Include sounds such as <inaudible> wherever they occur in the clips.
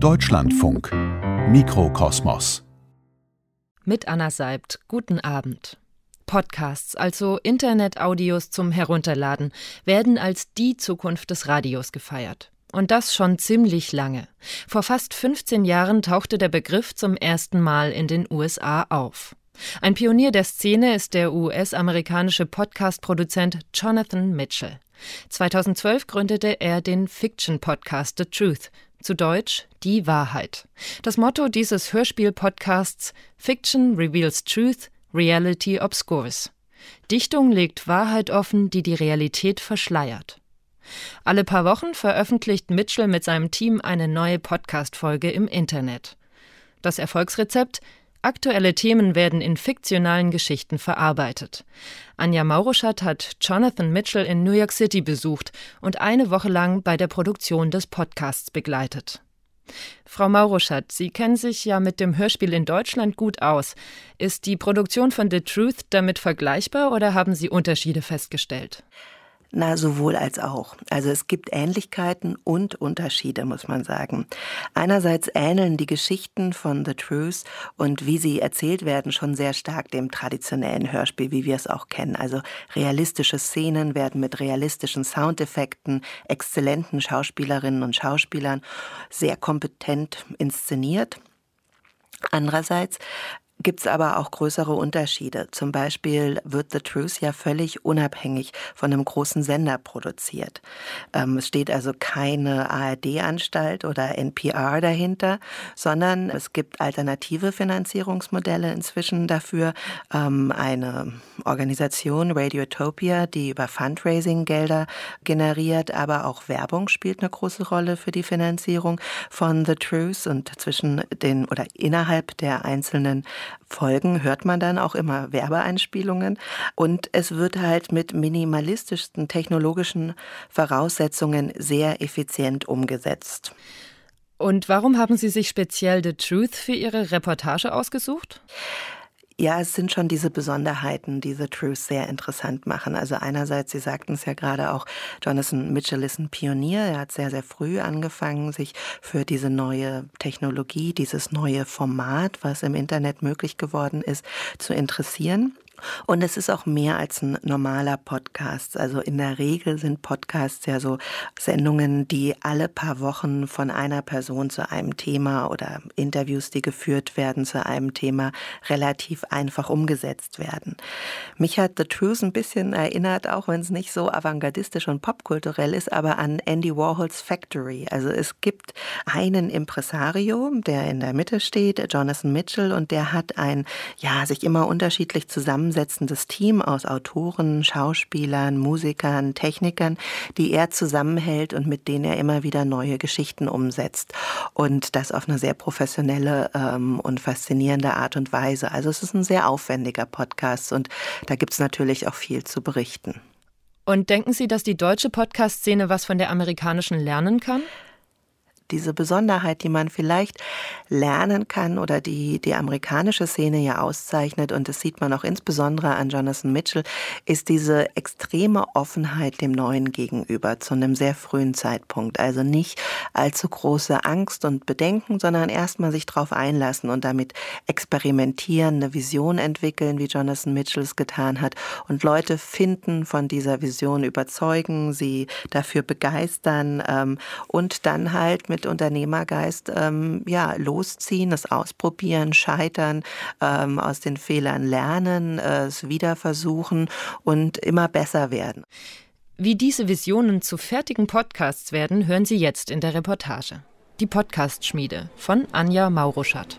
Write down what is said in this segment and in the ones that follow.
Deutschlandfunk Mikrokosmos Mit Anna Seibt, guten Abend. Podcasts, also Internet-Audios zum Herunterladen, werden als die Zukunft des Radios gefeiert. Und das schon ziemlich lange. Vor fast 15 Jahren tauchte der Begriff zum ersten Mal in den USA auf. Ein Pionier der Szene ist der US-amerikanische Podcast-Produzent Jonathan Mitchell. 2012 gründete er den Fiction-Podcast The Truth, zu Deutsch Die Wahrheit. Das Motto dieses Hörspiel-Podcasts Fiction reveals truth, reality obscures. Dichtung legt Wahrheit offen, die die Realität verschleiert. Alle paar Wochen veröffentlicht Mitchell mit seinem Team eine neue Podcast-Folge im Internet. Das Erfolgsrezept Aktuelle Themen werden in fiktionalen Geschichten verarbeitet. Anja Mauruschat hat Jonathan Mitchell in New York City besucht und eine Woche lang bei der Produktion des Podcasts begleitet. Frau Mauruschat, Sie kennen sich ja mit dem Hörspiel in Deutschland gut aus. Ist die Produktion von The Truth damit vergleichbar oder haben Sie Unterschiede festgestellt? Na, sowohl als auch. Also es gibt Ähnlichkeiten und Unterschiede, muss man sagen. Einerseits ähneln die Geschichten von The Truth und wie sie erzählt werden schon sehr stark dem traditionellen Hörspiel, wie wir es auch kennen. Also realistische Szenen werden mit realistischen Soundeffekten, exzellenten Schauspielerinnen und Schauspielern sehr kompetent inszeniert. Andererseits gibt es aber auch größere Unterschiede. Zum Beispiel wird The Truth ja völlig unabhängig von einem großen Sender produziert. Ähm, es steht also keine ARD-Anstalt oder NPR dahinter, sondern es gibt alternative Finanzierungsmodelle inzwischen dafür. Ähm, eine Organisation, Radiotopia, die über Fundraising Gelder generiert, aber auch Werbung spielt eine große Rolle für die Finanzierung von The Truth und zwischen den oder innerhalb der einzelnen Folgen hört man dann auch immer Werbeeinspielungen und es wird halt mit minimalistischsten technologischen Voraussetzungen sehr effizient umgesetzt. Und warum haben Sie sich speziell The Truth für Ihre Reportage ausgesucht? Ja, es sind schon diese Besonderheiten, die The Truth sehr interessant machen. Also einerseits, Sie sagten es ja gerade auch, Jonathan Mitchell ist ein Pionier. Er hat sehr, sehr früh angefangen, sich für diese neue Technologie, dieses neue Format, was im Internet möglich geworden ist, zu interessieren. Und es ist auch mehr als ein normaler Podcast. Also in der Regel sind Podcasts ja so Sendungen, die alle paar Wochen von einer Person zu einem Thema oder Interviews, die geführt werden zu einem Thema, relativ einfach umgesetzt werden. Mich hat The Truth ein bisschen erinnert, auch wenn es nicht so avantgardistisch und popkulturell ist, aber an Andy Warhols Factory. Also es gibt einen Impresario, der in der Mitte steht, Jonathan Mitchell, und der hat ein, ja, sich immer unterschiedlich zusammen zusammensetzendes Team aus Autoren, Schauspielern, Musikern, Technikern, die er zusammenhält und mit denen er immer wieder neue Geschichten umsetzt. Und das auf eine sehr professionelle ähm, und faszinierende Art und Weise. Also es ist ein sehr aufwendiger Podcast und da gibt es natürlich auch viel zu berichten. Und denken Sie, dass die deutsche Podcast-Szene was von der amerikanischen lernen kann? Diese Besonderheit, die man vielleicht lernen kann oder die die amerikanische Szene ja auszeichnet, und das sieht man auch insbesondere an Jonathan Mitchell, ist diese extreme Offenheit dem Neuen gegenüber zu einem sehr frühen Zeitpunkt. Also nicht allzu große Angst und Bedenken, sondern erstmal sich darauf einlassen und damit experimentieren, eine Vision entwickeln, wie Jonathan Mitchell es getan hat, und Leute finden, von dieser Vision überzeugen, sie dafür begeistern ähm, und dann halt mit mit Unternehmergeist ähm, ja, losziehen, es ausprobieren, scheitern, ähm, aus den Fehlern lernen, äh, es wieder versuchen und immer besser werden. Wie diese Visionen zu fertigen Podcasts werden, hören Sie jetzt in der Reportage. Die Podcast-Schmiede von Anja Mauruschat.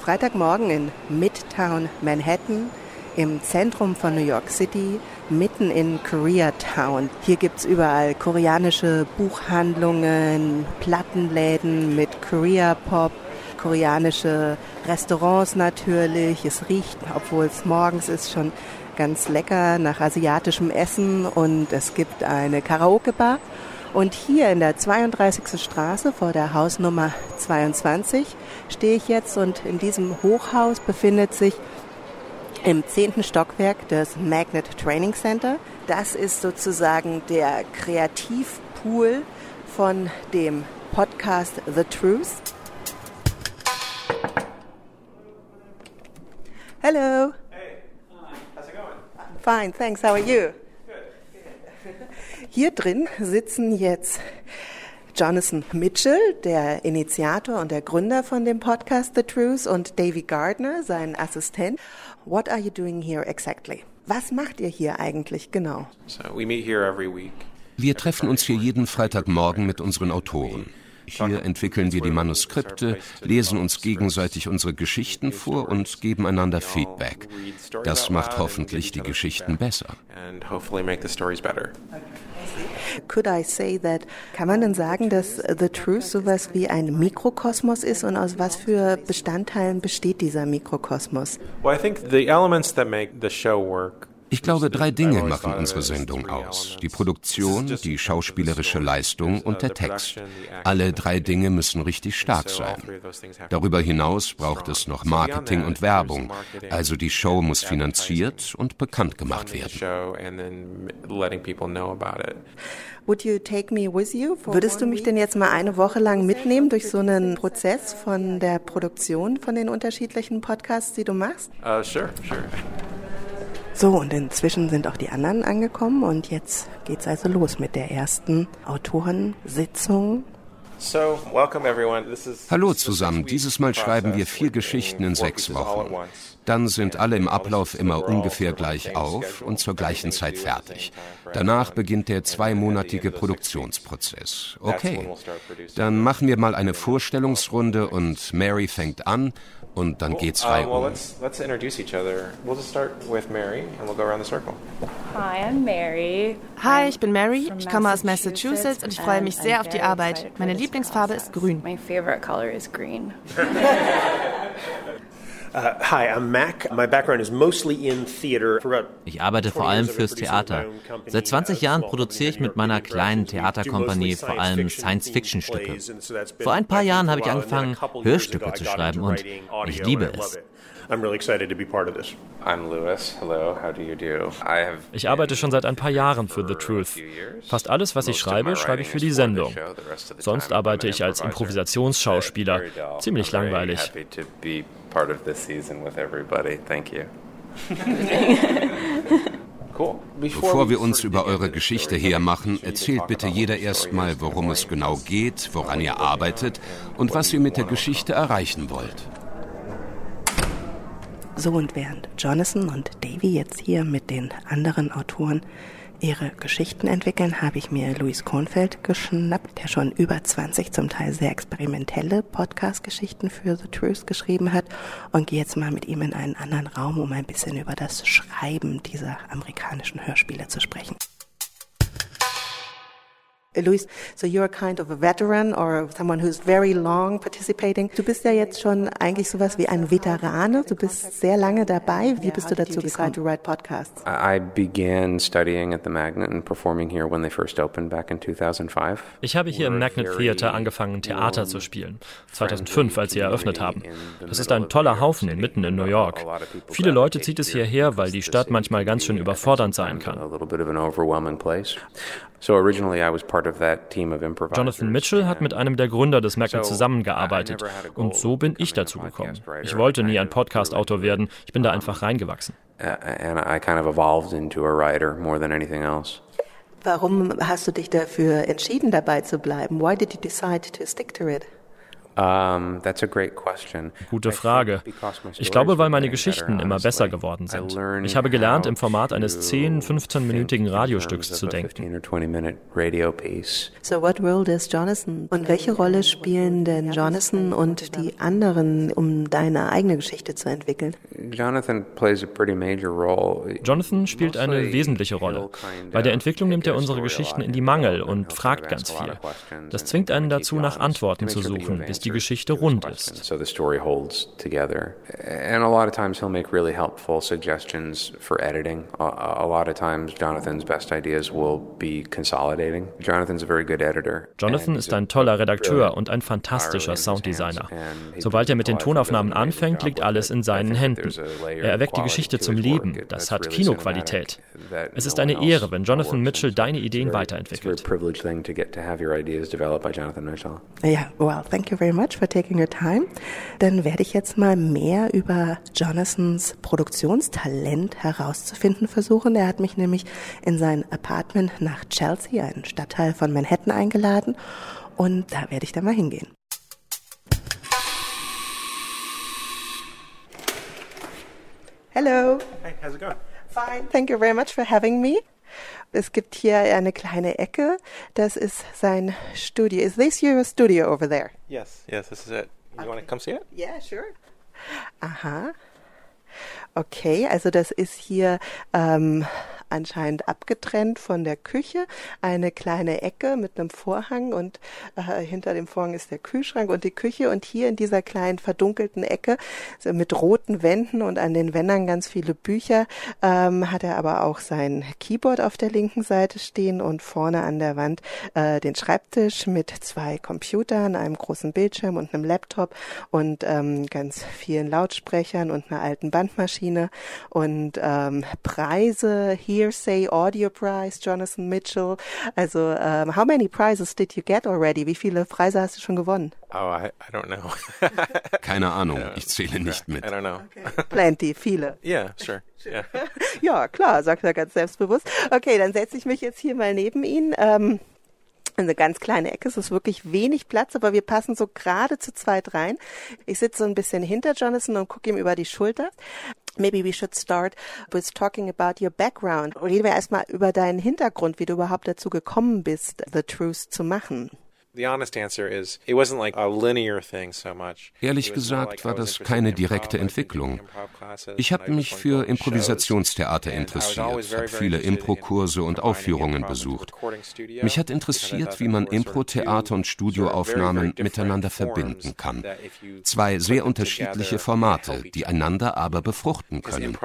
Freitagmorgen in Midtown Manhattan im Zentrum von New York City, mitten in Koreatown. Hier gibt es überall koreanische Buchhandlungen, Plattenläden mit Korea-Pop, koreanische Restaurants natürlich. Es riecht, obwohl es morgens ist, schon ganz lecker nach asiatischem Essen und es gibt eine Karaoke-Bar. Und hier in der 32. Straße vor der Hausnummer 22 stehe ich jetzt und in diesem Hochhaus befindet sich im zehnten Stockwerk des Magnet Training Center. Das ist sozusagen der Kreativpool von dem podcast The Truth. Hello. Hey. Hi. How's it going? Fine, thanks. How are you? Hier drin sitzen jetzt Jonathan Mitchell, der Initiator und der Gründer von dem Podcast The Truth, und Davy Gardner, sein Assistent. What are you doing here exactly? Was macht ihr hier eigentlich genau? So we meet here every week. Wir treffen uns hier jeden Freitagmorgen mit unseren Autoren. Hier entwickeln wir die Manuskripte, lesen uns gegenseitig unsere Geschichten vor und geben einander Feedback. Das macht hoffentlich die Geschichten besser. Could I say that, kann man denn sagen, dass The Truth sowas wie ein Mikrokosmos ist und aus was für Bestandteilen besteht dieser Mikrokosmos? Well, I think the elements that make the show work ich glaube, drei Dinge machen unsere Sendung aus. Die Produktion, die schauspielerische Leistung und der Text. Alle drei Dinge müssen richtig stark sein. Darüber hinaus braucht es noch Marketing und Werbung. Also die Show muss finanziert und bekannt gemacht werden. Würdest du mich denn jetzt mal eine Woche lang mitnehmen durch so einen Prozess von der Produktion von den unterschiedlichen Podcasts, die du machst? Uh, sure, sure. So, und inzwischen sind auch die anderen angekommen und jetzt geht's also los mit der ersten Autorensitzung. Hallo zusammen, dieses Mal schreiben wir vier Geschichten in sechs Wochen. Dann sind alle im Ablauf immer ungefähr gleich auf und zur gleichen Zeit fertig. Danach beginnt der zweimonatige Produktionsprozess. Okay, dann machen wir mal eine Vorstellungsrunde und Mary fängt an und dann geht's rein. Uh, well, let's, let's introduce each other. We'll just start with Mary and we'll go around the circle. Hi, I'm Mary. Hi, ich bin Mary. Ich komme aus Massachusetts und ich freue mich sehr auf die Arbeit. Meine Lieblingsfarbe ist grün. <laughs> Ich arbeite vor allem fürs Theater. Seit 20 Jahren produziere ich mit meiner kleinen Theaterkompanie vor allem Science-Fiction-Stücke. Vor ein paar Jahren habe ich angefangen, Hörstücke zu schreiben und ich liebe es. Ich arbeite schon seit ein paar Jahren für The Truth. Fast alles, was ich schreibe, schreibe ich für die Sendung. Sonst arbeite ich als Improvisationsschauspieler. Ziemlich langweilig. <laughs> Bevor wir uns über eure Geschichte hermachen, erzählt bitte jeder erstmal, worum es genau geht, woran ihr arbeitet und was ihr mit der Geschichte erreichen wollt. So und während Jonathan und Davy jetzt hier mit den anderen Autoren ihre Geschichten entwickeln, habe ich mir Luis Kornfeld geschnappt, der schon über 20 zum Teil sehr experimentelle Podcast-Geschichten für The Truth geschrieben hat und gehe jetzt mal mit ihm in einen anderen Raum, um ein bisschen über das Schreiben dieser amerikanischen Hörspiele zu sprechen. Luis, so you're kind of a veteran or someone who's very long participating. Du bist ja jetzt schon eigentlich sowas wie ein Veterane. Du bist sehr lange dabei. Wie bist du dazu gekommen? To write podcasts? I began studying at the Magnet and performing here when they first opened back in 2005. Ich habe hier im Magnet Theater angefangen, Theater zu spielen. 2005, als sie eröffnet haben. Das ist ein toller Haufen mitten in New York. Viele Leute zieht es hierher, weil die Stadt manchmal ganz schön überfordernd sein kann. Jonathan Mitchell hat mit einem der Gründer des Magnet zusammengearbeitet und so bin ich dazu gekommen. Ich wollte nie ein Podcast-Autor werden, ich bin da einfach reingewachsen. Warum hast du dich dafür entschieden, dabei zu bleiben? Why did you decide to stick to it? Gute Frage. Ich glaube, weil meine Geschichten immer besser geworden sind. Ich habe gelernt, im Format eines 10-, 15-minütigen Radiostücks zu denken. So what role does Jonathan? Und welche Rolle spielen denn Jonathan und die anderen, um deine eigene Geschichte zu entwickeln? Jonathan plays a pretty major role. Jonathan spielt eine wesentliche Rolle. Bei der Entwicklung nimmt er unsere Geschichten in die Mangel und fragt ganz viel. Das zwingt einen dazu, nach Antworten zu suchen, bis die Geschichte rund ist. So the story holds together. And a lot of times he'll make really helpful suggestions for editing. A, a lot of times Jonathan's best ideas will be consolidating. Jonathan's a very good editor. Jonathan ist ein toller Redakteur und ein fantastischer Sounddesigner. Sobald er mit den Tonaufnahmen anfängt, liegt alles in seinen Händen. Er erweckt die Geschichte zum Leben. Das hat Kinoqualität. Es ist eine Ehre, wenn Jonathan Mitchell deine Ideen weiterentwickelt. Ja, well, thank you very much for taking your time. Dann werde ich jetzt mal mehr über Jonathans Produktionstalent herauszufinden versuchen. Er hat mich nämlich in sein Apartment nach Chelsea, einen Stadtteil von Manhattan, eingeladen und da werde ich dann mal hingehen. Hello. Hey, how's it going? Fine. Thank you very much for having me. Es gibt hier eine kleine Ecke. Das ist sein Studio. Is this your studio over there? Yes, yes, this is it. You okay. want to come see it? Yeah, sure. Aha. Okay, also das ist hier ähm, anscheinend abgetrennt von der Küche, eine kleine Ecke mit einem Vorhang und äh, hinter dem Vorhang ist der Kühlschrank und die Küche. Und hier in dieser kleinen verdunkelten Ecke mit roten Wänden und an den Wänden ganz viele Bücher ähm, hat er aber auch sein Keyboard auf der linken Seite stehen und vorne an der Wand äh, den Schreibtisch mit zwei Computern, einem großen Bildschirm und einem Laptop und ähm, ganz vielen Lautsprechern und einer alten Bandmaschine. Und ähm, Preise hier Hearsay Audio Prize, Jonathan Mitchell. Also, um, how many prizes did you get already? Wie viele Preise hast du schon gewonnen? Oh, I, I don't know. <laughs> Keine Ahnung, ich zähle nicht mit. I don't know. Okay. Plenty, viele. <laughs> Yeah, sure. Yeah. <laughs> ja, klar, sagt er ganz selbstbewusst. Okay, dann setze ich mich jetzt hier mal neben ihn. Ähm, eine ganz kleine Ecke, es ist wirklich wenig Platz, aber wir passen so gerade zu zweit rein. Ich sitze so ein bisschen hinter Jonathan und gucke ihm über die Schulter. Maybe we should start with talking about your background. Reden wir erstmal über deinen Hintergrund, wie du überhaupt dazu gekommen bist, The Truth zu machen. Ehrlich gesagt war das keine direkte Entwicklung. Ich habe mich für Improvisationstheater interessiert, habe viele Impro-Kurse und Aufführungen besucht. Mich hat interessiert, wie man Impro-Theater und Studioaufnahmen miteinander verbinden kann. Zwei sehr unterschiedliche Formate, die einander aber befruchten können.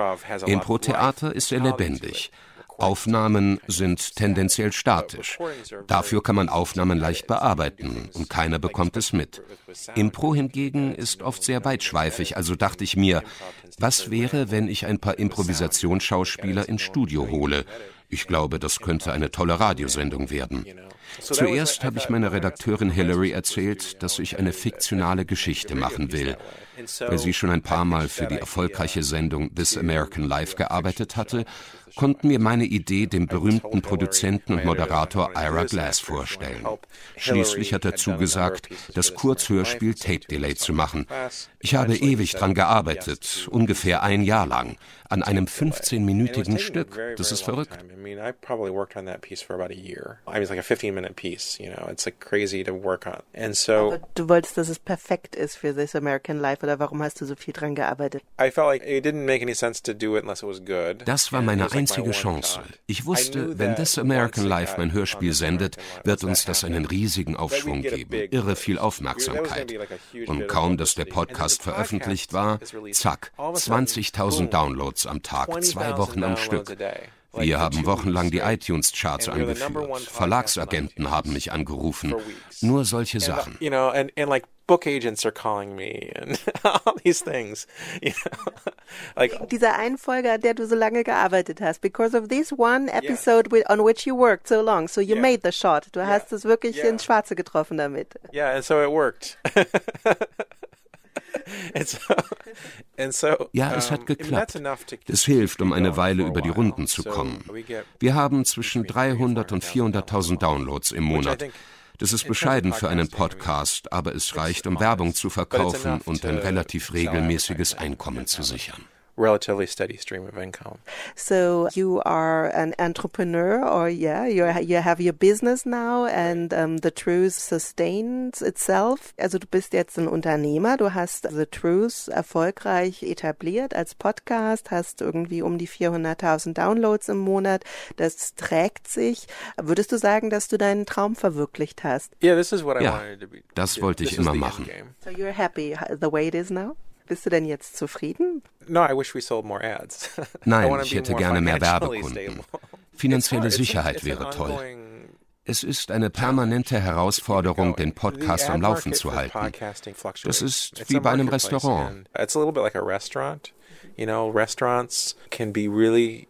Impro-Theater ist sehr lebendig. Aufnahmen sind tendenziell statisch. Dafür kann man Aufnahmen leicht bearbeiten und keiner bekommt es mit. Impro hingegen ist oft sehr weitschweifig, also dachte ich mir, was wäre, wenn ich ein paar Improvisationsschauspieler ins Studio hole? Ich glaube, das könnte eine tolle Radiosendung werden. Zuerst habe ich meiner Redakteurin Hillary erzählt, dass ich eine fiktionale Geschichte machen will. Weil sie schon ein paar Mal für die erfolgreiche Sendung This American Life gearbeitet hatte, konnten mir meine Idee dem berühmten Produzenten und Moderator Ira Glass vorstellen. Schließlich hat er zugesagt, das Kurzhörspiel Tape Delay zu machen. Ich habe ewig dran gearbeitet, ungefähr ein Jahr lang, an einem 15-minütigen Stück. Das ist verrückt. Du wolltest, dass es perfekt ist für This American Life oder warum hast du so viel dran gearbeitet? Das war meine einzige Chance. Ich wusste, wenn This American Life mein Hörspiel sendet, wird uns das einen riesigen Aufschwung geben, irre viel Aufmerksamkeit. Und kaum, dass der Podcast veröffentlicht war, zack, 20.000 Downloads am Tag, zwei Wochen am Stück. Wir haben wochenlang die iTunes-Charts angeführt. Verlagsagenten haben mich angerufen. Nur solche Sachen. Book agents are calling me and <laughs> all these things. <laughs> You know? like dieser einen Folge, an der du so lange gearbeitet hast, because of this one episode yeah. on which you worked so long, so you yeah. made the shot. Du yeah. hast es wirklich ins Schwarze getroffen damit. Yeah, and so it worked. <laughs> Ja, es hat geklappt. Es hilft, um eine Weile über die Runden zu kommen. Wir haben zwischen 300 und 400.000 Downloads im Monat. Das ist bescheiden für einen Podcast, aber es reicht, um Werbung zu verkaufen und ein relativ regelmäßiges Einkommen zu sichern. Relatively steady stream of income. So you are an entrepreneur, or yeah, you you have your business now, and um, the Truth sustains itself. Also du bist jetzt ein Unternehmer, du hast The Truth erfolgreich etabliert als Podcast, hast irgendwie um die 400.000 Downloads im Monat. Das trägt sich. Würdest du sagen, dass du deinen Traum verwirklicht hast? Yeah, this is what I ja, wanted to be. das wollte ich immer machen. So you're happy the way it is now? Bist du denn jetzt zufrieden? No, I wish we sold more ads. <laughs> Nein, ich hätte gerne mehr Werbekunden. <laughs> Finanzielle Sicherheit wäre toll. Es ist eine permanente Herausforderung, den Podcast am Laufen zu halten. Das ist wie bei einem Restaurant. It's a little bit like a restaurant. You know, restaurants can be really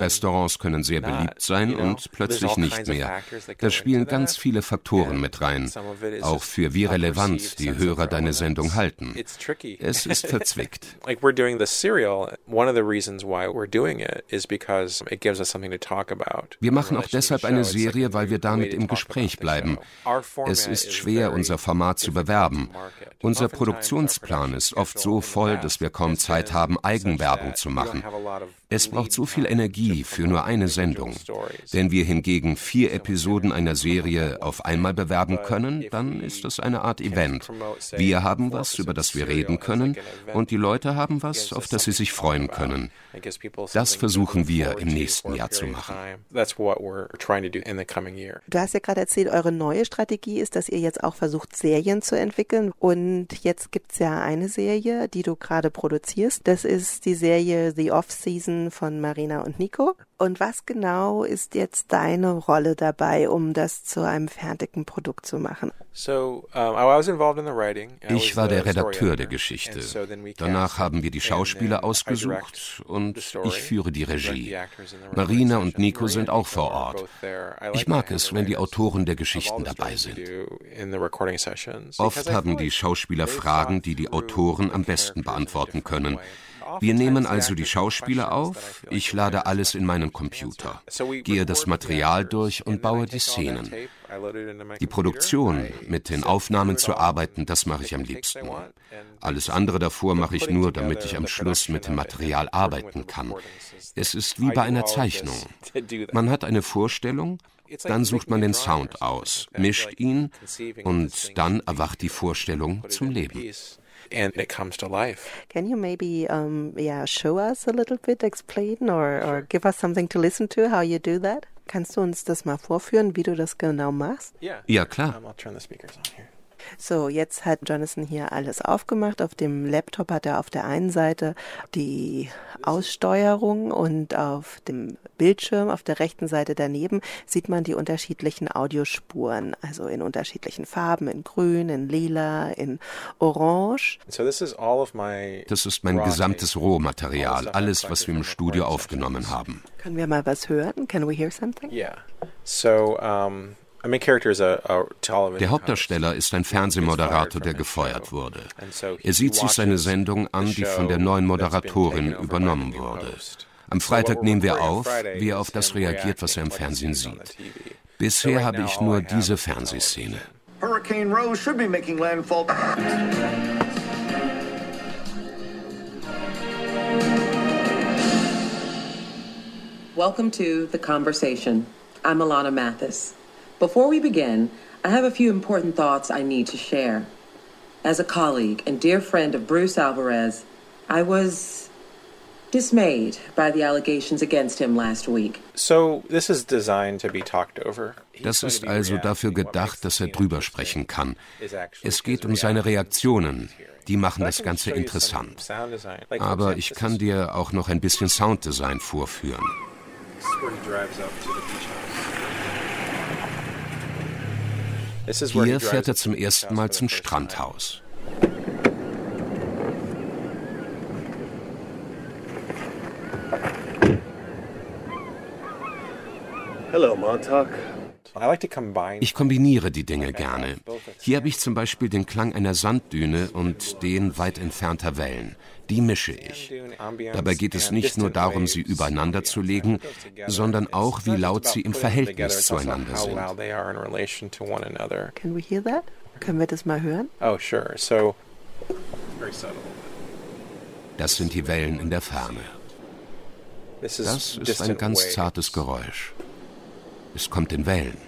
Restaurants können sehr beliebt sein und plötzlich nicht mehr. Da spielen ganz viele Faktoren mit rein, auch für wie relevant die Hörer deine Sendung halten. Es ist <laughs> verzwickt. Wir machen auch deshalb eine Serie, weil wir damit im Gespräch bleiben. Es ist schwer, unser Format zu bewerben. Unser Produktionsplan ist oft so voll, dass wir kaum Zeit haben, Eigenwerbung zu machen. Es braucht so viel Energie für nur eine Sendung. Wenn wir hingegen vier Episoden einer Serie auf einmal bewerben können, dann ist das eine Art Event. Wir haben was, über das wir reden können, und die Leute haben was, auf das sie sich freuen können. Das versuchen wir im nächsten Jahr zu machen. Du hast ja gerade erzählt, eure neue Strategie ist, dass ihr jetzt auch versucht, Serien zu entwickeln. Und jetzt gibt es ja eine Serie, die du gerade produzierst. Das ist die Serie The Off-Season von Marina und Nico. Und was genau ist jetzt deine Rolle dabei, um das zu einem fertigen Produkt zu machen? Ich war der Redakteur der Geschichte. Danach haben wir die Schauspieler ausgesucht und ich führe die Regie. Marina und Nico sind auch vor Ort. Ich mag es, wenn die Autoren der Geschichten dabei sind. Oft haben die Schauspieler Fragen, die die Autoren am besten beantworten können. Wir nehmen also die Schauspieler auf, ich lade alles in meinen Computer, gehe das Material durch und baue die Szenen. Die Produktion, mit den Aufnahmen zu arbeiten, das mache ich am liebsten. Alles andere davor mache ich nur, damit ich am Schluss mit dem Material arbeiten kann. Es ist wie bei einer Zeichnung. <laughs> Man hat eine Vorstellung, dann sucht man den Sound aus, mischt ihn und dann erwacht die Vorstellung zum Leben. And it comes to life. Can you maybe, um, yeah, show us a little bit, explain, or, or give us something to listen to how you do that? Kannst du uns das mal vorführen, wie du das genau machst? Yeah. Ja, klar. Um, I'll turn the speakers on here. So, jetzt hat Jonathan hier alles aufgemacht. Auf dem Laptop hat er auf der einen Seite die Aussteuerung und auf dem Bildschirm auf der rechten Seite daneben sieht man die unterschiedlichen Audiospuren, also in unterschiedlichen Farben, in grün, in lila, in orange. Das ist mein gesamtes Rohmaterial, alles, was wir im Studio aufgenommen haben. Können wir mal was hören? Can we hear something? Yeah. So, um der Hauptdarsteller ist ein Fernsehmoderator, der gefeuert wurde. Er sieht sich seine Sendung an, die von der neuen Moderatorin übernommen wurde. Am Freitag nehmen wir auf, wie er auf das reagiert, was er im Fernsehen sieht. Bisher habe ich nur diese Fernsehszene. Hurricane Rose should be making landfall. Welcome to The Conversation. I'm Alana Mathis. Before we begin, I have a few important thoughts I need to share. As a colleague and dear friend of Bruce Alvarez, I was dismayed by the allegations against him last week. So, this is designed to be talked over. Das ist also dafür gedacht, dass er drüber sprechen kann. Es geht um seine Reaktionen. Die machen das Ganze interessant. Aber ich kann dir auch noch ein bisschen Sounddesign vorführen. Hier fährt er zum ersten Mal zum Strandhaus. Hello, Montauk. Ich kombiniere die Dinge gerne. Hier habe ich zum Beispiel den Klang einer Sanddüne und den weit entfernter Wellen. Die mische ich. Dabei geht es nicht nur darum, sie übereinander zu legen, sondern auch, wie laut sie im Verhältnis zueinander sind. Can we hear that? Können wir das mal hören? Oh, sure. So, very subtle. Das sind die Wellen in der Ferne. Das ist ein ganz zartes Geräusch. Es kommt in Wellen.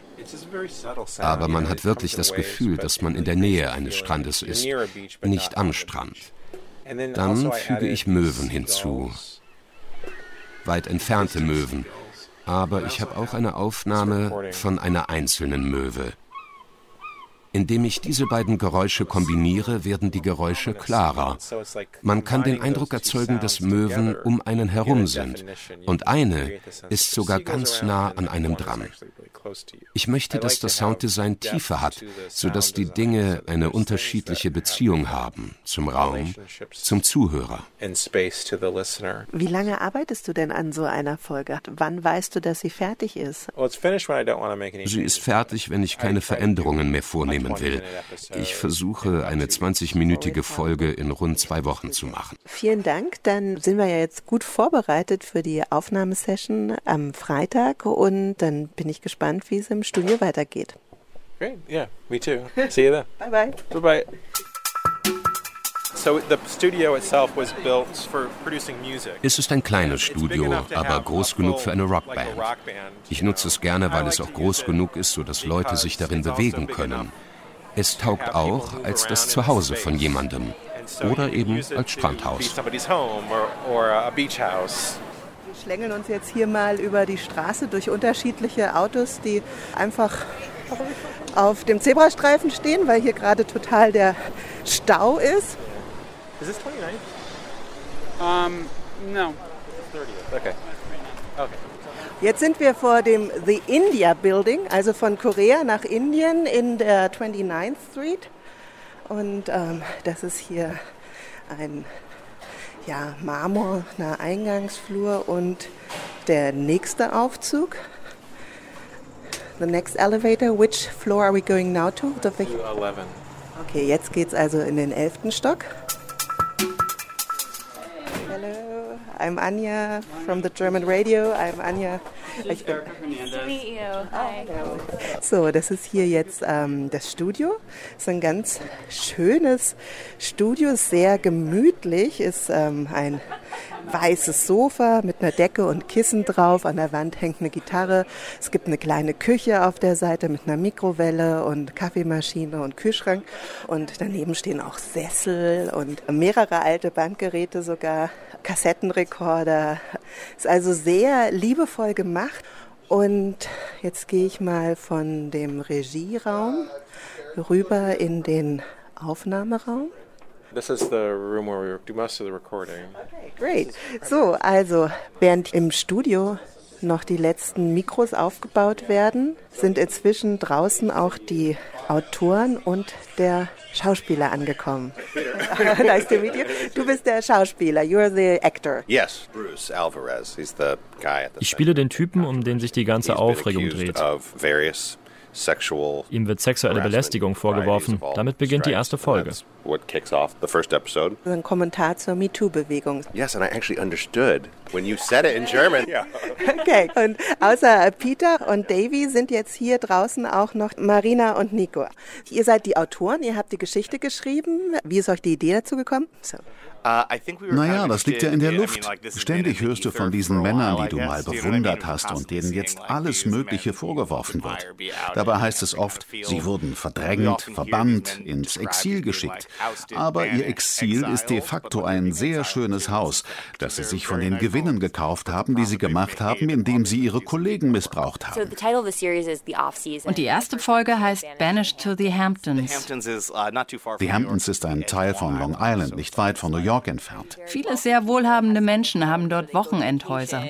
Aber man hat wirklich das Gefühl, dass man in der Nähe eines Strandes ist, nicht am Strand. Dann füge ich Möwen hinzu. Weit entfernte Möwen. Aber ich habe auch eine Aufnahme von einer einzelnen Möwe. Indem ich diese beiden Geräusche kombiniere, werden die Geräusche klarer. Man kann den Eindruck erzeugen, dass Möwen um einen herum sind. Und eine ist sogar ganz nah an einem dran. Ich möchte, dass das Sounddesign Tiefe hat, sodass die Dinge eine unterschiedliche Beziehung haben zum Raum, zum Zuhörer. Wie lange arbeitest du denn an so einer Folge? Wann weißt du, dass sie fertig ist? Sie ist fertig, wenn ich keine Veränderungen mehr vornehme nehmen will. Ich versuche, eine 20-minütige Folge in rund zwei Wochen zu machen. Vielen Dank. Dann sind wir ja jetzt gut vorbereitet für die Aufnahmesession am Freitag und dann bin ich gespannt, wie es im Studio weitergeht. Great. Yeah, me too. See you then. bye bye. Bye bye. Es ist ein kleines Studio, aber groß genug für eine Rockband. Ich nutze es gerne, weil es auch groß genug ist, sodass Leute sich darin also bewegen können. Es taugt auch als das Zuhause von jemandem oder eben als Strandhaus. Wir schlängeln uns jetzt hier mal über die Straße durch unterschiedliche Autos, die einfach auf dem Zebrastreifen stehen, weil hier gerade total der Stau ist. Is this 29? Um, no. 30. Okay. Okay. Jetzt sind wir vor dem The India Building, also von Korea nach Indien in der 29th Street. Und ähm, das ist hier ein ja, marmorner Eingangsflur und der nächste Aufzug. The next elevator. Which floor are we going now to? The 11. Okay, jetzt geht's also in den elften Stock. I'm Anja from the German Radio. I'm Anja. Nice to meet you. Hi. So, das ist hier jetzt ähm, das Studio. Es ist ein ganz schönes Studio, sehr gemütlich. Ist ähm, ein weißes Sofa mit einer Decke und Kissen drauf. An der Wand hängt eine Gitarre. Es gibt eine kleine Küche auf der Seite mit einer Mikrowelle und Kaffeemaschine und Kühlschrank. Und daneben stehen auch Sessel und mehrere alte Bandgeräte sogar. Kassettenrekorder. Ist also sehr liebevoll gemacht. Und jetzt gehe ich mal von dem Regieraum rüber in den Aufnahmeraum. This is the room where we do most of the recording. Okay, great. So, also während im Studio noch die letzten Mikros aufgebaut werden, sind inzwischen draußen auch die Autoren und der Schauspieler angekommen. <laughs> nice to meet you. Du bist der Schauspieler. You're the actor. Yes, Bruce Alvarez. He's the guy at the Ich spiele den Typen, um den sich die ganze Aufregung dreht. Ihm wird sexuelle Belästigung vorgeworfen. Damit beginnt die erste Folge. Ein Kommentar zur MeToo-Bewegung. Yes, and I actually understood when you said it in German. <laughs> Okay, und außer Peter und Davy sind jetzt hier draußen auch noch Marina und Nico. Ihr seid die Autoren, ihr habt die Geschichte geschrieben. Wie ist euch die Idee dazu gekommen? So. Uh, naja, das liegt ja in der Luft. Ständig hörst du von diesen Männern, die du mal bewundert hast und denen jetzt alles Mögliche vorgeworfen wird. Dabei heißt es oft, sie wurden verdrängt, verbannt, ins Exil geschickt. Aber ihr Exil ist de facto ein sehr schönes Haus, das sie sich von den Gewinnen gekauft haben, die sie gemacht haben, indem sie ihre Kollegen missbraucht haben. Und die erste Folge heißt Banished to the Hamptons. Die Hamptons ist ein Teil von Long Island, nicht weit von New York. Entfernt. Viele sehr wohlhabende Menschen haben dort Wochenendhäuser.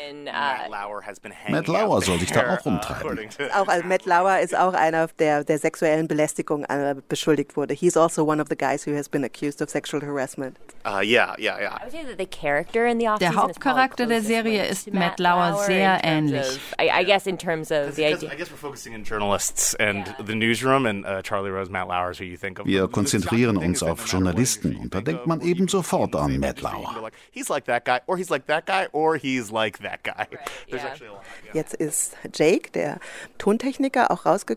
Matt Lauer soll sich da auch umtreiben. Auch also Matt Lauer ist auch einer, der der sexuellen Belästigung äh, beschuldigt wurde. He's also one of the guys who has been accused of sexual harassment. Uh, yeah, yeah, yeah. Der Hauptcharakter Charakter der Serie ist Matt Lauer sehr ähnlich. I guess in terms of the idea. Wir konzentrieren uns auf Journalisten und da denkt man eben sofort an Matt Lauer. Jetzt ist Jake, der Tontechniker, auch rausgekommen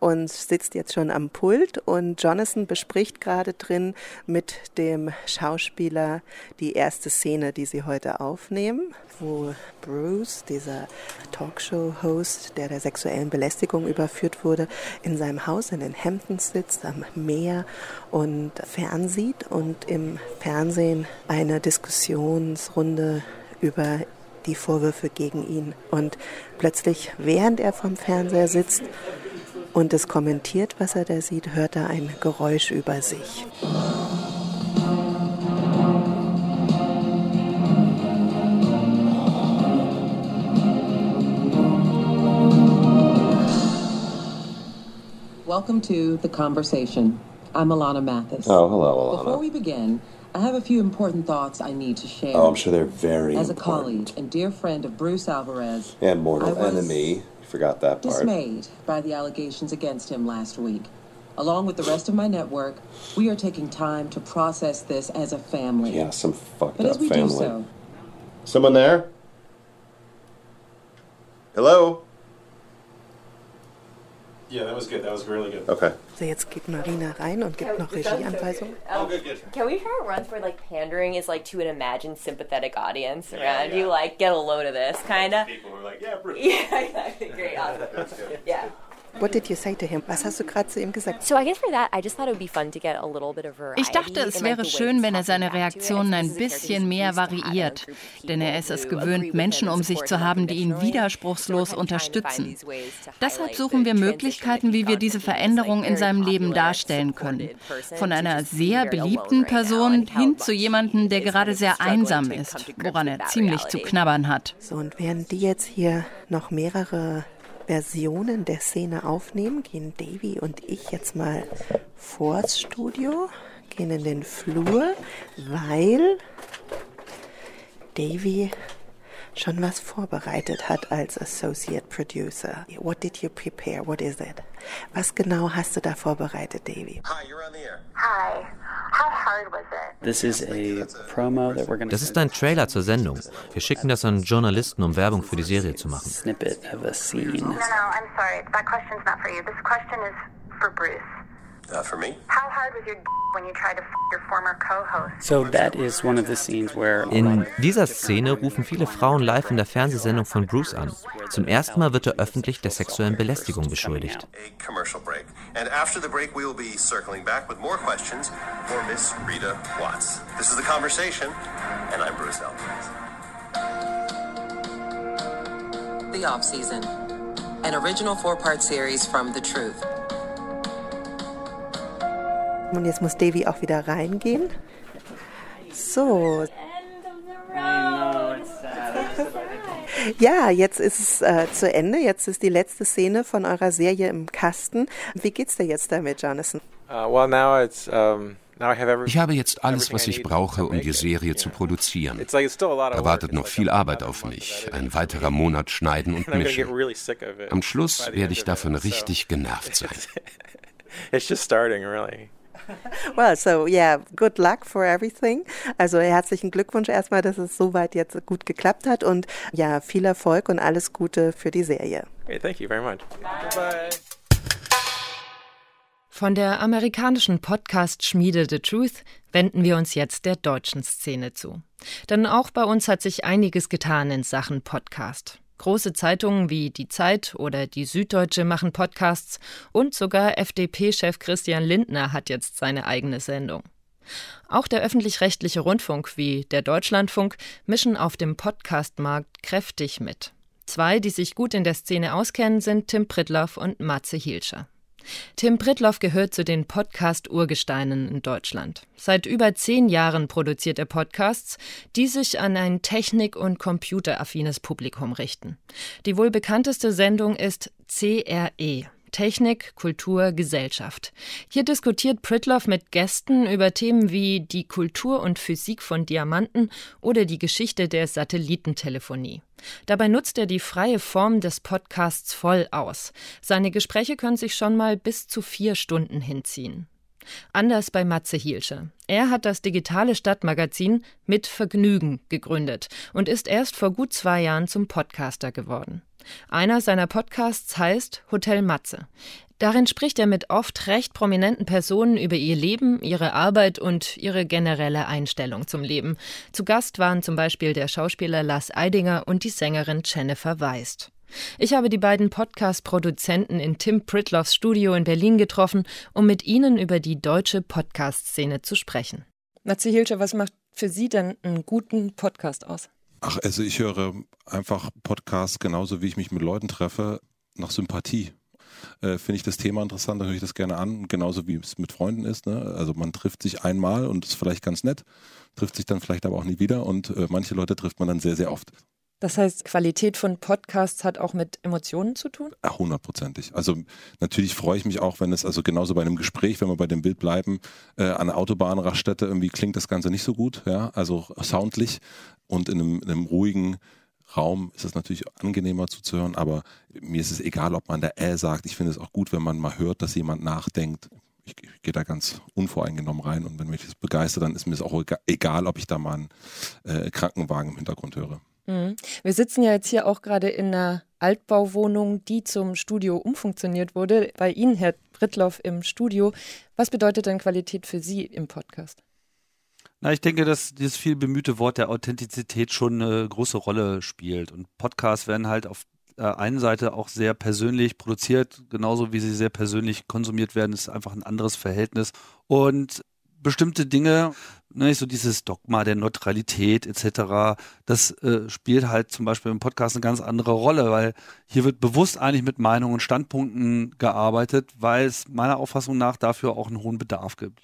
und sitzt jetzt schon am Pult. Und Jonathan bespricht gerade drin mit dem Schauspieler die erste Szene, die sie heute aufnehmen, wo Bruce, dieser Talkshow-Host, der der sexuellen Belästigung überführt wurde, in seinem Haus in den Hamptons sitzt, am Meer und fernsieht und im Fernsehen eine Diskussionsrunde über die Vorwürfe gegen ihn. Und plötzlich, während er vom Fernseher sitzt und es kommentiert, was er da sieht, hört er ein Geräusch über sich. Welcome to The Conversation. I'm Alana Mathis. Oh, hello, Alana. Before we begin, I have a few important thoughts I need to share. Oh, I'm sure they're very As a important. colleague and dear friend of Bruce Alvarez, And mortal I was enemy. You forgot that part. dismayed by the allegations against him last week. Along with the rest of my network, we are taking time to process this as a family. Yeah, some fucked But up as we family. do so, Someone there? Hello? Yeah, that was good. That was really good. Okay. So, jetzt geht Marina rein und gibt noch Regieanweisungen. Um, Can we try to run where like pandering is like to an imagined sympathetic audience around you? Like get a load of this, kind of. People are like, yeah, Bruce. <laughs> Yeah, exactly. Great. Awesome. Yeah. What did you say to him? Was hast du gerade zu ihm gesagt? So I guess for that, I just thought it would be fun to get a little bit of variety. Ich dachte, es wäre schön, wenn er seine. Reaktionen ein bisschen mehr variiert, denn er people ist es who gewöhnt, Menschen um sich support zu him haben, die ihn widerspruchslos unterstützen. these ways to Deshalb suchen wir Möglichkeiten, wie wir diese Veränderung in very seinem Leben popular, darstellen können. Von to einer sehr beliebten Person hin zu jemandem, der gerade sehr struggling einsam to ist, woran with er ziemlich zu knabbern hat. So, und während die jetzt hier noch mehrere Versionen der Szene aufnehmen, gehen Davy und ich jetzt mal vors Studio, gehen in den Flur, weil Davy schon was vorbereitet hat als Associate Producer. What did you prepare? What is it? Was genau hast du da vorbereitet, Davy? Hi. How hard was it? This Das ist ein Trailer zur Sendung. Wir schicken das an Journalisten, um Werbung für die Serie zu machen. No, no, I'm sorry. That question's not for you. This question is for Bruce. Uh, for me? How hard was your when you tried to f your former co-host? So that is one of the scenes where In dieser Szene rufen viele Frauen live in der Fernsehsendung von Bruce an. Zum ersten Mal wird er öffentlich der sexuellen Belästigung beschuldigt. A commercial break. And after the break, we will be circling back with more questions for Miss Rita Watts. This is The Conversation, and I'm Bruce Alvarez. The Off Season, an original four part series from The Truth. Und jetzt muss Davy auch wieder reingehen. So, ja, jetzt ist es äh, zu Ende. Jetzt ist die letzte Szene von eurer Serie im Kasten. Wie geht's dir jetzt damit, Jonathan? Uh. Ich habe jetzt alles, was ich brauche, um die Serie zu produzieren. It's like it's still a lot of Da wartet noch viel Arbeit auf mich. Ein weiterer Monat schneiden und mischen. Am Schluss werde ich davon richtig genervt sein. <laughs> It's just starting, really. <laughs> Well, so yeah, good luck for everything. Also herzlichen Glückwunsch erstmal, dass es soweit jetzt gut geklappt hat und ja, viel Erfolg und alles Gute für die Serie. Great, thank you very much. Bye. Von der amerikanischen Podcast-Schmiede The Truth wenden wir uns jetzt der deutschen Szene zu. Denn auch bei uns hat sich einiges getan in Sachen Podcast. Große Zeitungen wie Die Zeit oder Die Süddeutsche machen Podcasts und sogar FDP-Chef Christian Lindner hat jetzt seine eigene Sendung. Auch der öffentlich-rechtliche Rundfunk wie der Deutschlandfunk mischen auf dem Podcastmarkt kräftig mit. Zwei, die sich gut in der Szene auskennen, sind Tim Pritloff und Matze Hilscher. Tim Pritloff gehört zu den Podcast-Urgesteinen in Deutschland. Seit über zehn Jahren produziert er Podcasts, die sich an ein technik- und computeraffines Publikum richten. Die wohl bekannteste Sendung ist CRE, Technik, Kultur, Gesellschaft. Hier diskutiert Pritloff mit Gästen über Themen wie die Kultur und Physik von Diamanten oder die Geschichte der Satellitentelefonie. Dabei nutzt er die freie Form des Podcasts voll aus. Seine Gespräche können sich schon mal bis zu vier Stunden hinziehen. Anders bei Matze Hielsche. Er hat das digitale Stadtmagazin mit Vergnügen gegründet und ist erst vor gut zwei Jahren zum Podcaster geworden. Einer seiner Podcasts heißt Hotel Matze. Darin spricht er mit oft recht prominenten Personen über ihr Leben, ihre Arbeit und ihre generelle Einstellung zum Leben. Zu Gast waren zum Beispiel der Schauspieler Lars Eidinger und die Sängerin Jennifer Weist. Ich habe die beiden Podcast-Produzenten in Tim Pritloffs Studio in Berlin getroffen, um mit ihnen über die deutsche Podcast-Szene zu sprechen. Matze Hilscher, was macht für Sie denn einen guten Podcast aus? Ach, also ich höre einfach Podcasts genauso wie ich mich mit Leuten treffe, nach Sympathie. Äh, Finde ich das Thema interessant, dann höre ich das gerne an, genauso wie es mit Freunden ist. Ne? Also man trifft sich einmal und ist vielleicht ganz nett, trifft sich dann vielleicht aber auch nie wieder und äh, manche Leute trifft man dann sehr, sehr oft. Das heißt, Qualität von Podcasts hat auch mit Emotionen zu tun? Hundertprozentig. Also natürlich freue ich mich auch, wenn es, also genauso bei einem Gespräch, wenn wir bei dem Bild bleiben, äh, an der Autobahnraststätte irgendwie klingt das Ganze nicht so gut, ja, also soundlich und in einem, in einem ruhigen Raum ist es natürlich angenehmer zuzuhören, aber mir ist es egal, ob man da äh sagt. Ich finde es auch gut, wenn man mal hört, dass jemand nachdenkt. Ich, ich gehe da ganz unvoreingenommen rein und wenn mich das begeistert, dann ist mir es auch egal, ob ich da mal einen äh, Krankenwagen im Hintergrund höre. Mhm. Wir sitzen ja jetzt hier auch gerade in einer Altbauwohnung, die zum Studio umfunktioniert wurde. Bei Ihnen, Herr Brittloff, im Studio. Was bedeutet denn Qualität für Sie im Podcast? Na, ich denke, dass dieses viel bemühte Wort der Authentizität schon eine große Rolle spielt. Und Podcasts werden halt auf der einen Seite auch sehr persönlich produziert, genauso wie sie sehr persönlich konsumiert werden, ist einfach ein anderes Verhältnis. Und bestimmte Dinge, ne, so dieses Dogma der Neutralität etc., das äh, spielt halt zum Beispiel im Podcast eine ganz andere Rolle, weil hier wird bewusst eigentlich mit Meinungen und Standpunkten gearbeitet, weil es meiner Auffassung nach dafür auch einen hohen Bedarf gibt.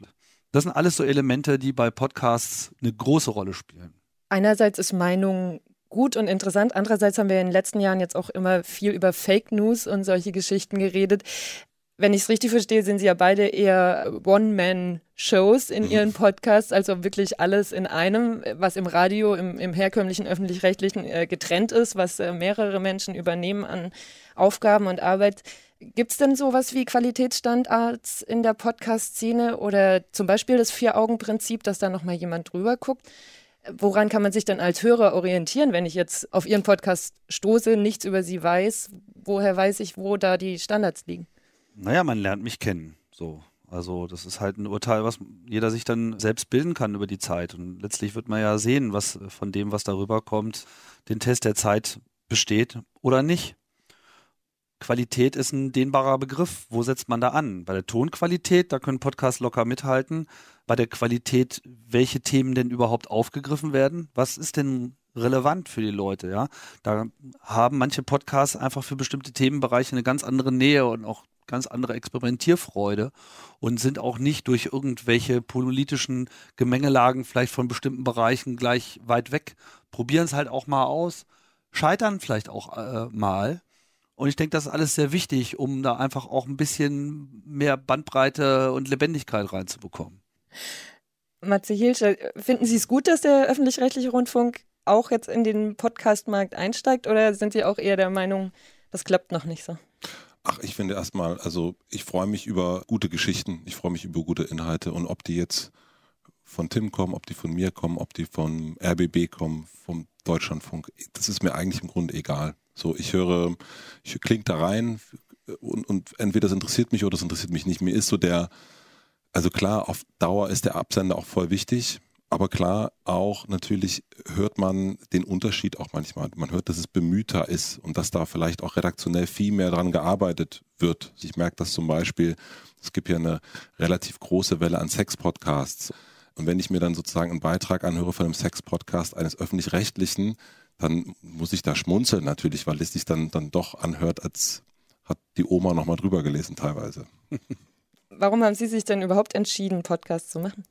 Das sind alles so Elemente, die bei Podcasts eine große Rolle spielen. Einerseits ist Meinung gut und interessant. Andererseits haben wir in den letzten Jahren jetzt auch immer viel über Fake News und solche Geschichten geredet. Wenn ich es richtig verstehe, sind Sie ja beide eher One-Man-Shows in mhm. Ihren Podcasts, also wirklich alles in einem, was im Radio, im, im herkömmlichen öffentlich-rechtlichen äh, getrennt ist, was äh, mehrere Menschen übernehmen an Aufgaben und Arbeit. Gibt es denn sowas wie Qualitätsstandards in der Podcast-Szene oder zum Beispiel das Vier-Augen-Prinzip, dass da nochmal jemand drüber guckt? Woran kann man sich denn als Hörer orientieren, wenn ich jetzt auf Ihren Podcast stoße, nichts über Sie weiß? Woher weiß ich, wo da die Standards liegen? Naja, man lernt mich kennen. So. Also das ist halt ein Urteil, was jeder sich dann selbst bilden kann über die Zeit. Und letztlich wird man ja sehen, was von dem, was darüber kommt, den Test der Zeit besteht oder nicht. Qualität ist ein dehnbarer Begriff. Wo setzt man da an? Bei der Tonqualität, da können Podcasts locker mithalten. Bei der Qualität, welche Themen denn überhaupt aufgegriffen werden? Was ist denn relevant für die Leute, ja? Da haben manche Podcasts einfach für bestimmte Themenbereiche eine ganz andere Nähe und auch ganz andere Experimentierfreude und sind auch nicht durch irgendwelche politischen Gemengelagen vielleicht von bestimmten Bereichen gleich weit weg. Probieren es halt auch mal aus, scheitern vielleicht auch äh, mal. Und ich denke, das ist alles sehr wichtig, um da einfach auch ein bisschen mehr Bandbreite und Lebendigkeit reinzubekommen. Matze Hilscher, finden Sie es gut, dass der öffentlich-rechtliche Rundfunk auch jetzt in den Podcast-Markt einsteigt oder sind Sie auch eher der Meinung, das klappt noch nicht so? Ach, ich finde erstmal, also ich freue mich über gute Geschichten, ich freue mich über gute Inhalte und ob die jetzt von Tim kommen, ob die von mir kommen, ob die vom RBB kommen, vom Deutschlandfunk, das ist mir eigentlich im Grunde egal. So, ich höre, ich klinge da rein und, und entweder das interessiert mich oder das interessiert mich nicht. Mir ist so der, also klar, auf Dauer ist der Absender auch voll wichtig. Aber klar, auch natürlich hört man den Unterschied auch manchmal. Man hört, dass es bemühter ist und dass da vielleicht auch redaktionell viel mehr dran gearbeitet wird. Ich merke das zum Beispiel, es gibt ja eine relativ große Welle an Sex-Podcasts. Und wenn ich mir dann sozusagen einen Beitrag anhöre von einem Sex-Podcast eines öffentlich-rechtlichen, dann muss ich da schmunzeln natürlich, weil es sich dann, dann doch anhört, als hat die Oma nochmal drüber gelesen teilweise. <laughs> Warum haben Sie sich denn überhaupt entschieden, Podcasts zu machen?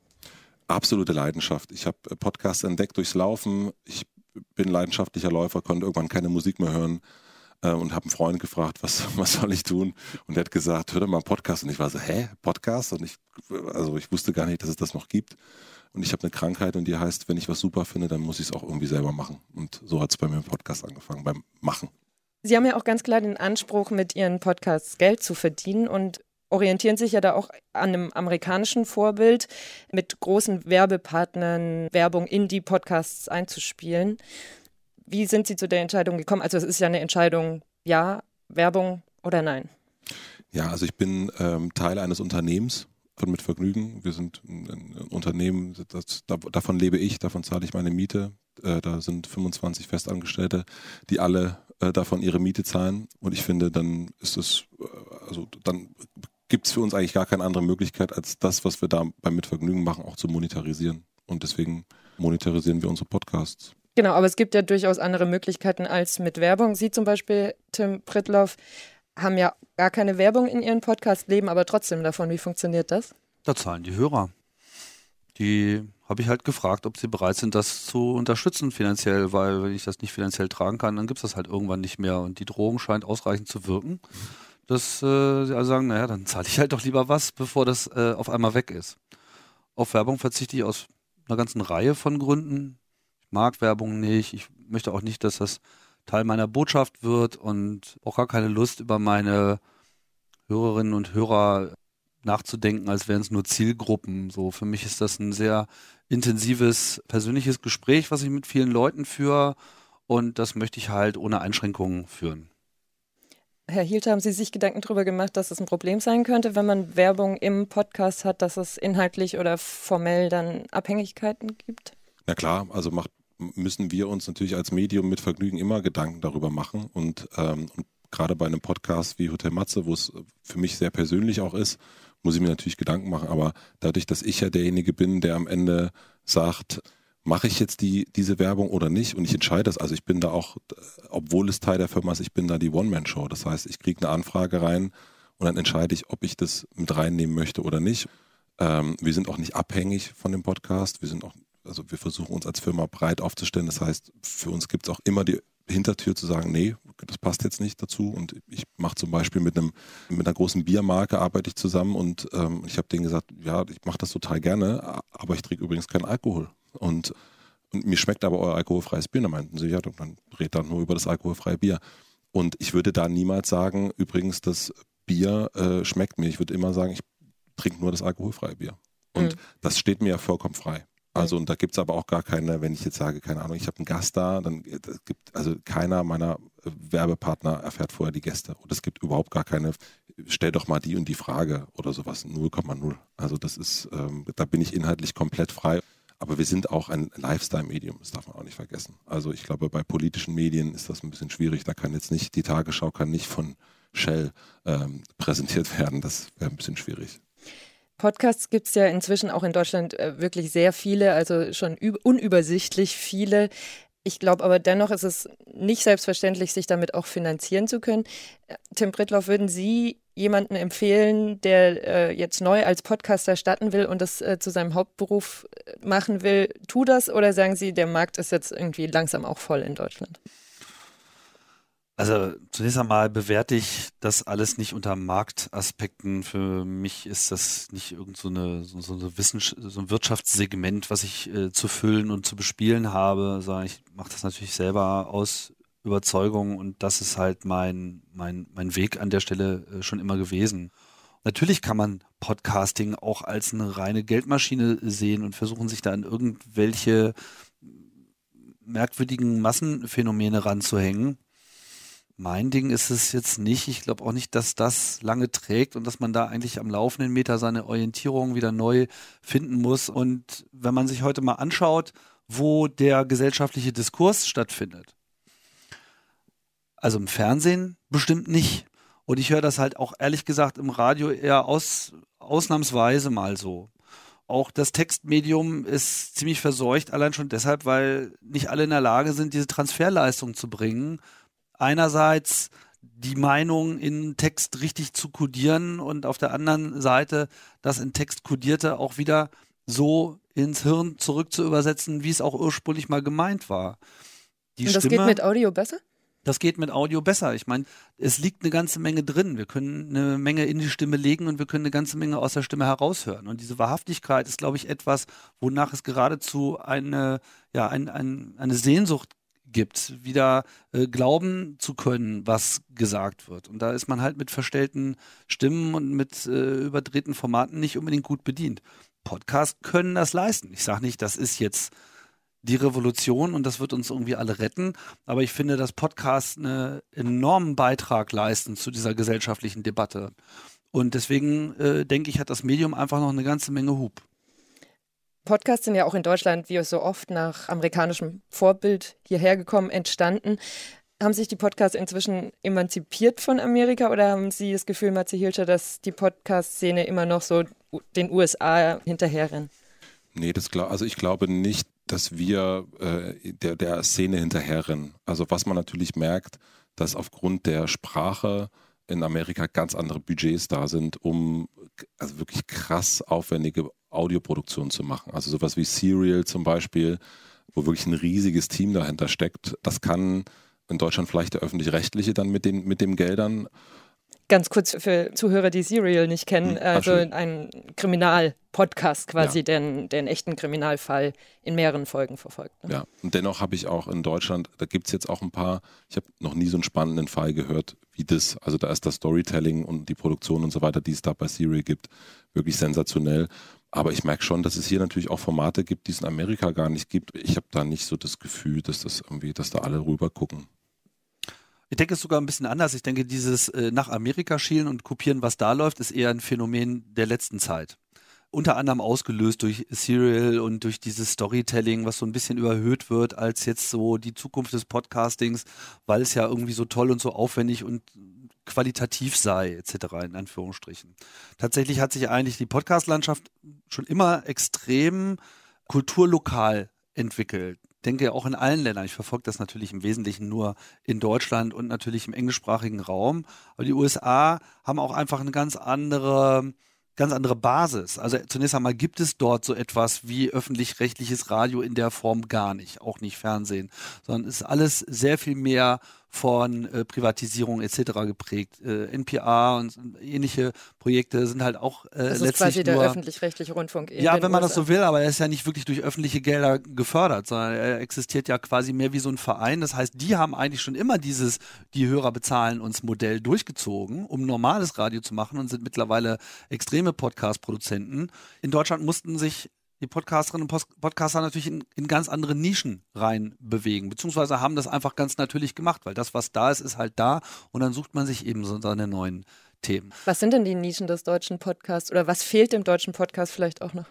Absolute Leidenschaft. Ich habe äh, Podcasts entdeckt durchs Laufen. Ich bin leidenschaftlicher Läufer, konnte irgendwann keine Musik mehr hören. äh, und habe einen Freund gefragt, was, <laughs> was soll ich tun? Und er hat gesagt, hör doch mal einen Podcast. Und ich war so, hä, Podcast? Und ich, also ich wusste gar nicht, dass es das noch gibt. Und ich habe eine Krankheit und die heißt, wenn ich was super finde, dann muss ich es auch irgendwie selber machen. Und so hat es bei mir im Podcast angefangen, beim Machen. Sie haben ja auch ganz klar den Anspruch, mit Ihren Podcasts Geld zu verdienen und orientieren sich ja da auch an einem amerikanischen Vorbild, mit großen Werbepartnern Werbung in die Podcasts einzuspielen. Wie sind Sie zu der Entscheidung gekommen? Also es ist ja eine Entscheidung, ja, Werbung oder nein. Ja, also ich bin ähm, Teil eines Unternehmens von Mit Vergnügen. Wir sind ein Unternehmen, das, davon lebe ich, davon zahle ich meine Miete. Äh, da sind 25 Festangestellte, die alle äh, davon ihre Miete zahlen. Und ich finde, dann ist es, äh, also dann gibt es für uns eigentlich gar keine andere Möglichkeit, als das, was wir da beim Mitvergnügen machen, auch zu monetarisieren. Und deswegen monetarisieren wir unsere Podcasts. Genau, aber es gibt ja durchaus andere Möglichkeiten als mit Werbung. Sie zum Beispiel, Tim Pritloff, haben ja gar keine Werbung in ihren Podcast, leben aber trotzdem davon. Wie funktioniert das? Da zahlen die Hörer. Die habe ich halt gefragt, ob sie bereit sind, das zu unterstützen finanziell, weil wenn ich das nicht finanziell tragen kann, dann gibt es das halt irgendwann nicht mehr. Und die Drohung scheint ausreichend zu wirken dass äh, sie also sagen, naja, dann zahle ich halt doch lieber was, bevor das äh, auf einmal weg ist. Auf Werbung verzichte ich aus einer ganzen Reihe von Gründen. Ich mag Werbung nicht. Ich möchte auch nicht, dass das Teil meiner Botschaft wird und auch gar keine Lust über meine Hörerinnen und Hörer nachzudenken, als wären es nur Zielgruppen. So für mich ist das ein sehr intensives persönliches Gespräch, was ich mit vielen Leuten führe und das möchte ich halt ohne Einschränkungen führen. Herr Hielt, haben Sie sich Gedanken darüber gemacht, dass es ein Problem sein könnte, wenn man Werbung im Podcast hat, dass es inhaltlich oder formell dann Abhängigkeiten gibt? Na klar, also macht, müssen wir uns natürlich als Medium mit Vergnügen immer Gedanken darüber machen und, ähm, und gerade bei einem Podcast wie Hotel Matze, wo es für mich sehr persönlich auch ist, muss ich mir natürlich Gedanken machen. Aber dadurch, dass ich ja derjenige bin, der am Ende sagt, mache ich jetzt die, diese Werbung oder nicht? Und ich entscheide das. Also ich bin da auch, obwohl es Teil der Firma ist, ich bin da die One-Man-Show. Das heißt, ich kriege eine Anfrage rein und dann entscheide ich, ob ich das mit reinnehmen möchte oder nicht. Ähm, wir sind auch nicht abhängig von dem Podcast. Wir sind auch, also wir versuchen uns als Firma breit aufzustellen. Das heißt, für uns gibt es auch immer die Hintertür zu sagen, nee, das passt jetzt nicht dazu. Und ich mache zum Beispiel mit einem mit einer großen Biermarke arbeite ich zusammen und ähm, ich habe denen gesagt, ja, ich mache das total gerne, aber ich trinke übrigens keinen Alkohol. Und, und mir schmeckt aber euer alkoholfreies Bier. Da meinten sie, ja, dann redet dann nur über das alkoholfreie Bier. Und ich würde da niemals sagen, übrigens, das Bier äh, schmeckt mir. Ich würde immer sagen, ich trinke nur das alkoholfreie Bier. Und mhm. das steht mir ja vollkommen frei. Also und da gibt es aber auch gar keine, wenn ich jetzt sage, keine Ahnung, ich habe einen Gast da, dann äh, gibt also keiner meiner äh, Werbepartner erfährt vorher die Gäste. Und es gibt überhaupt gar keine, stell doch mal die und die Frage oder sowas. 0,0. Also das ist, ähm, da bin ich inhaltlich komplett frei. Aber wir sind auch ein Lifestyle-Medium, das darf man auch nicht vergessen. Also ich glaube, bei politischen Medien ist das ein bisschen schwierig. Da kann jetzt nicht, die Tagesschau kann nicht von Shell ähm, präsentiert werden. Das wäre ein bisschen schwierig. Podcasts gibt es ja inzwischen auch in Deutschland äh, wirklich sehr viele, also schon unübersichtlich viele. Ich glaube aber dennoch ist es nicht selbstverständlich, sich damit auch finanzieren zu können. Tim Brittloff, würden Sie jemanden empfehlen, der äh, jetzt neu als Podcaster starten will und das äh, zu seinem Hauptberuf äh, machen will, tu das oder sagen Sie, der Markt ist jetzt irgendwie langsam auch voll in Deutschland? Also zunächst einmal bewerte ich das alles nicht unter Marktaspekten. Für mich ist das nicht irgend so, eine, so, so, eine so ein Wirtschaftssegment, was ich äh, zu füllen und zu bespielen habe, sondern ich mache das natürlich selber aus Überzeugung und das ist halt mein, mein, mein Weg an der Stelle äh, schon immer gewesen. Natürlich kann man Podcasting auch als eine reine Geldmaschine sehen und versuchen sich da an irgendwelche merkwürdigen Massenphänomene ranzuhängen. Mein Ding ist es jetzt nicht. Ich glaube auch nicht, dass das lange trägt und dass man da eigentlich am laufenden Meter seine Orientierung wieder neu finden muss. Und wenn man sich heute mal anschaut, wo der gesellschaftliche Diskurs stattfindet, also im Fernsehen bestimmt nicht. Und ich höre das halt auch ehrlich gesagt im Radio eher aus, ausnahmsweise mal so. Auch das Textmedium ist ziemlich verseucht, allein schon deshalb, weil nicht alle in der Lage sind, diese Transferleistung zu bringen. Einerseits die Meinung in Text richtig zu kodieren und auf der anderen Seite das in Text kodierte auch wieder so ins Hirn zurück zu übersetzen, wie es auch ursprünglich mal gemeint war. Die und das Stimme, geht mit Audio besser? Das geht mit Audio besser. Ich meine, es liegt eine ganze Menge drin. Wir können eine Menge in die Stimme legen und wir können eine ganze Menge aus der Stimme heraushören. Und diese Wahrhaftigkeit ist, glaube ich, etwas, wonach es geradezu eine, ja, ein, ein, eine Sehnsucht gibt, wieder äh, glauben zu können, was gesagt wird. Und da ist man halt mit verstellten Stimmen und mit äh, überdrehten Formaten nicht unbedingt gut bedient. Podcasts können das leisten. Ich sage nicht, das ist jetzt die Revolution und das wird uns irgendwie alle retten. Aber ich finde, dass Podcasts einen enormen Beitrag leisten zu dieser gesellschaftlichen Debatte. Und deswegen äh, denke ich, hat das Medium einfach noch eine ganze Menge Hub. Podcasts sind ja auch in Deutschland, wie so oft, nach amerikanischem Vorbild hierher gekommen, entstanden. Haben sich die Podcasts inzwischen emanzipiert von Amerika oder haben Sie das Gefühl, Matze Hilscher, dass die Podcast-Szene immer noch so den USA hinterherrennt? Nee, das glaub, also ich glaube nicht, dass wir äh, der, der Szene hinterherrennen. Also was man natürlich merkt, dass aufgrund der Sprache in Amerika ganz andere Budgets da sind, um also wirklich krass aufwendige Audioproduktionen zu machen. Also sowas wie Serial zum Beispiel, wo wirklich ein riesiges Team dahinter steckt. Das kann in Deutschland vielleicht der öffentlich-rechtliche dann mit den, mit den Geldern Ganz kurz für Zuhörer, die Serial nicht kennen, hm, also ein Kriminal-Podcast quasi, ja. der, der einen echten Kriminalfall in mehreren Folgen verfolgt. Ne? Ja, und dennoch habe ich auch in Deutschland, da gibt es jetzt auch ein paar, ich habe noch nie so einen spannenden Fall gehört wie das. Also da ist das Storytelling und die Produktion und so weiter, die es da bei Serial gibt, wirklich sensationell. Aber ich merke schon, dass es hier natürlich auch Formate gibt, die es in Amerika gar nicht gibt. Ich habe da nicht so das Gefühl, dass das irgendwie, dass da alle rüber gucken. Ich denke es ist sogar ein bisschen anders. Ich denke, dieses äh, nach Amerika schielen und kopieren, was da läuft, ist eher ein Phänomen der letzten Zeit. Unter anderem ausgelöst durch Serial und durch dieses Storytelling, was so ein bisschen überhöht wird als jetzt so die Zukunft des Podcastings, weil es ja irgendwie so toll und so aufwendig und qualitativ sei, etc. in Anführungsstrichen. Tatsächlich hat sich eigentlich die Podcast-Landschaft schon immer extrem kulturlokal entwickelt denke auch in allen Ländern. Ich verfolge das natürlich im Wesentlichen nur in Deutschland und natürlich im englischsprachigen Raum. Aber die USA haben auch einfach eine ganz andere ganz andere Basis. Also zunächst einmal gibt es dort so etwas wie öffentlich-rechtliches Radio in der Form gar nicht, auch nicht Fernsehen, sondern ist alles sehr viel mehr von äh, Privatisierung etc. geprägt. Äh, NPR und ähnliche Projekte sind halt auch äh, das letztlich ist quasi der öffentlich-rechtliche Rundfunk. ja, wenn man USA. das so will, aber er ist ja nicht wirklich durch öffentliche Gelder gefördert, sondern er existiert ja quasi mehr wie so ein Verein. Das heißt, die haben eigentlich schon immer dieses die Hörer bezahlen uns Modell durchgezogen, um normales Radio zu machen und sind mittlerweile extreme Podcast-Produzenten. In Deutschland mussten sich die Podcasterinnen und Podcaster natürlich in, in ganz andere Nischen rein bewegen, beziehungsweise haben das einfach ganz natürlich gemacht, weil das, was da ist, ist halt da und dann sucht man sich eben so seine neuen Themen. Was sind denn die Nischen des deutschen Podcasts oder was fehlt dem deutschen Podcast vielleicht auch noch?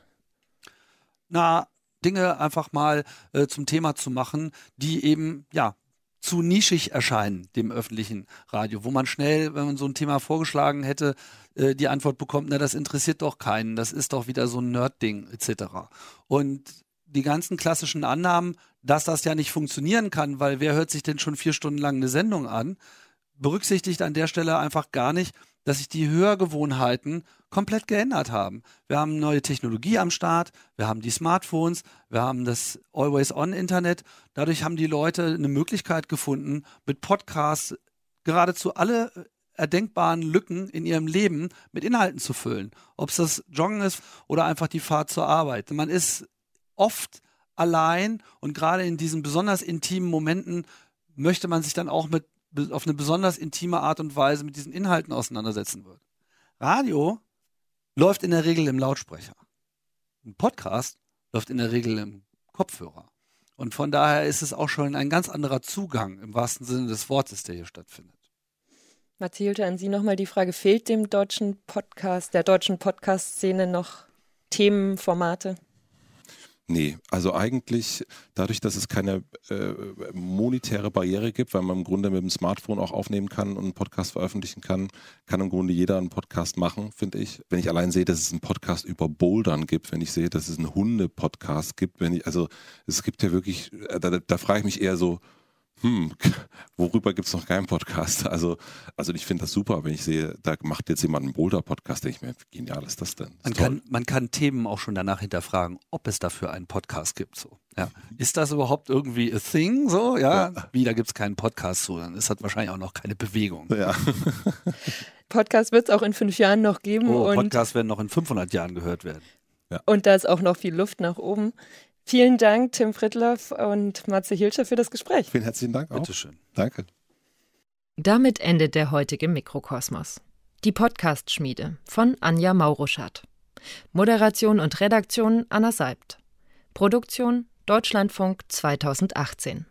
Na, Dinge einfach mal äh, zum Thema zu machen, die eben, ja, zu nischig erscheinen, dem öffentlichen Radio, wo man schnell, wenn man so ein Thema vorgeschlagen hätte, äh, die Antwort bekommt, na, das interessiert doch keinen, das ist doch wieder so ein Nerd-Ding, etc. Und die ganzen klassischen Annahmen, dass das ja nicht funktionieren kann, weil wer hört sich denn schon vier Stunden lang eine Sendung an, berücksichtigt an der Stelle einfach gar nicht, dass sich die Hörgewohnheiten komplett geändert haben. Wir haben neue Technologie am Start, wir haben die Smartphones, wir haben das Always-On-Internet. Dadurch haben die Leute eine Möglichkeit gefunden, mit Podcasts geradezu alle erdenkbaren Lücken in ihrem Leben mit Inhalten zu füllen. Ob es das Joggen ist oder einfach die Fahrt zur Arbeit. Man ist oft allein und gerade in diesen besonders intimen Momenten möchte man sich dann auch mit auf eine besonders intime Art und Weise mit diesen Inhalten auseinandersetzen wird. Radio läuft in der Regel im Lautsprecher. Ein Podcast läuft in der Regel im Kopfhörer. Und von daher ist es auch schon ein ganz anderer Zugang im wahrsten Sinne des Wortes, der hier stattfindet. Mathilde, an Sie nochmal die Frage, fehlt dem deutschen Podcast, der deutschen Podcast-Szene noch Themenformate? Nee, also eigentlich dadurch, dass es keine äh, monetäre Barriere gibt, weil man im Grunde mit dem Smartphone auch aufnehmen kann und einen Podcast veröffentlichen kann, kann im Grunde jeder einen Podcast machen, finde ich. Wenn ich allein sehe, dass es einen Podcast über Bouldern gibt, wenn ich sehe, dass es einen Hunde-Podcast gibt, wenn ich, also es gibt ja wirklich, äh, da, da frage ich mich eher so, hm, <laughs> worüber gibt es noch keinen Podcast? Also, also ich finde das super, wenn ich sehe, da macht jetzt jemand einen Boulder-Podcast, denke ich mir, wie genial ist das denn? Das man, kann, man kann Themen auch schon danach hinterfragen, ob es dafür einen Podcast gibt. So. Ja. Ist das überhaupt irgendwie a thing? So, ja. ja. Wie, da gibt es keinen Podcast zu, dann ist das wahrscheinlich auch noch keine Bewegung. Ja. <laughs> Podcast wird es auch in fünf Jahren noch geben. Oh, Podcasts werden noch in 500 Jahren gehört werden. Ja. Und da ist auch noch viel Luft nach oben. Vielen Dank, Tim Frittloff und Matze Hilscher, für das Gespräch. Vielen herzlichen Dank auch. Bitteschön. Danke. Damit endet der heutige Mikrokosmos. Die Podcast-Schmiede von Anja Mauruschat. Moderation und Redaktion Anna Seibt. Produktion Deutschlandfunk 2018.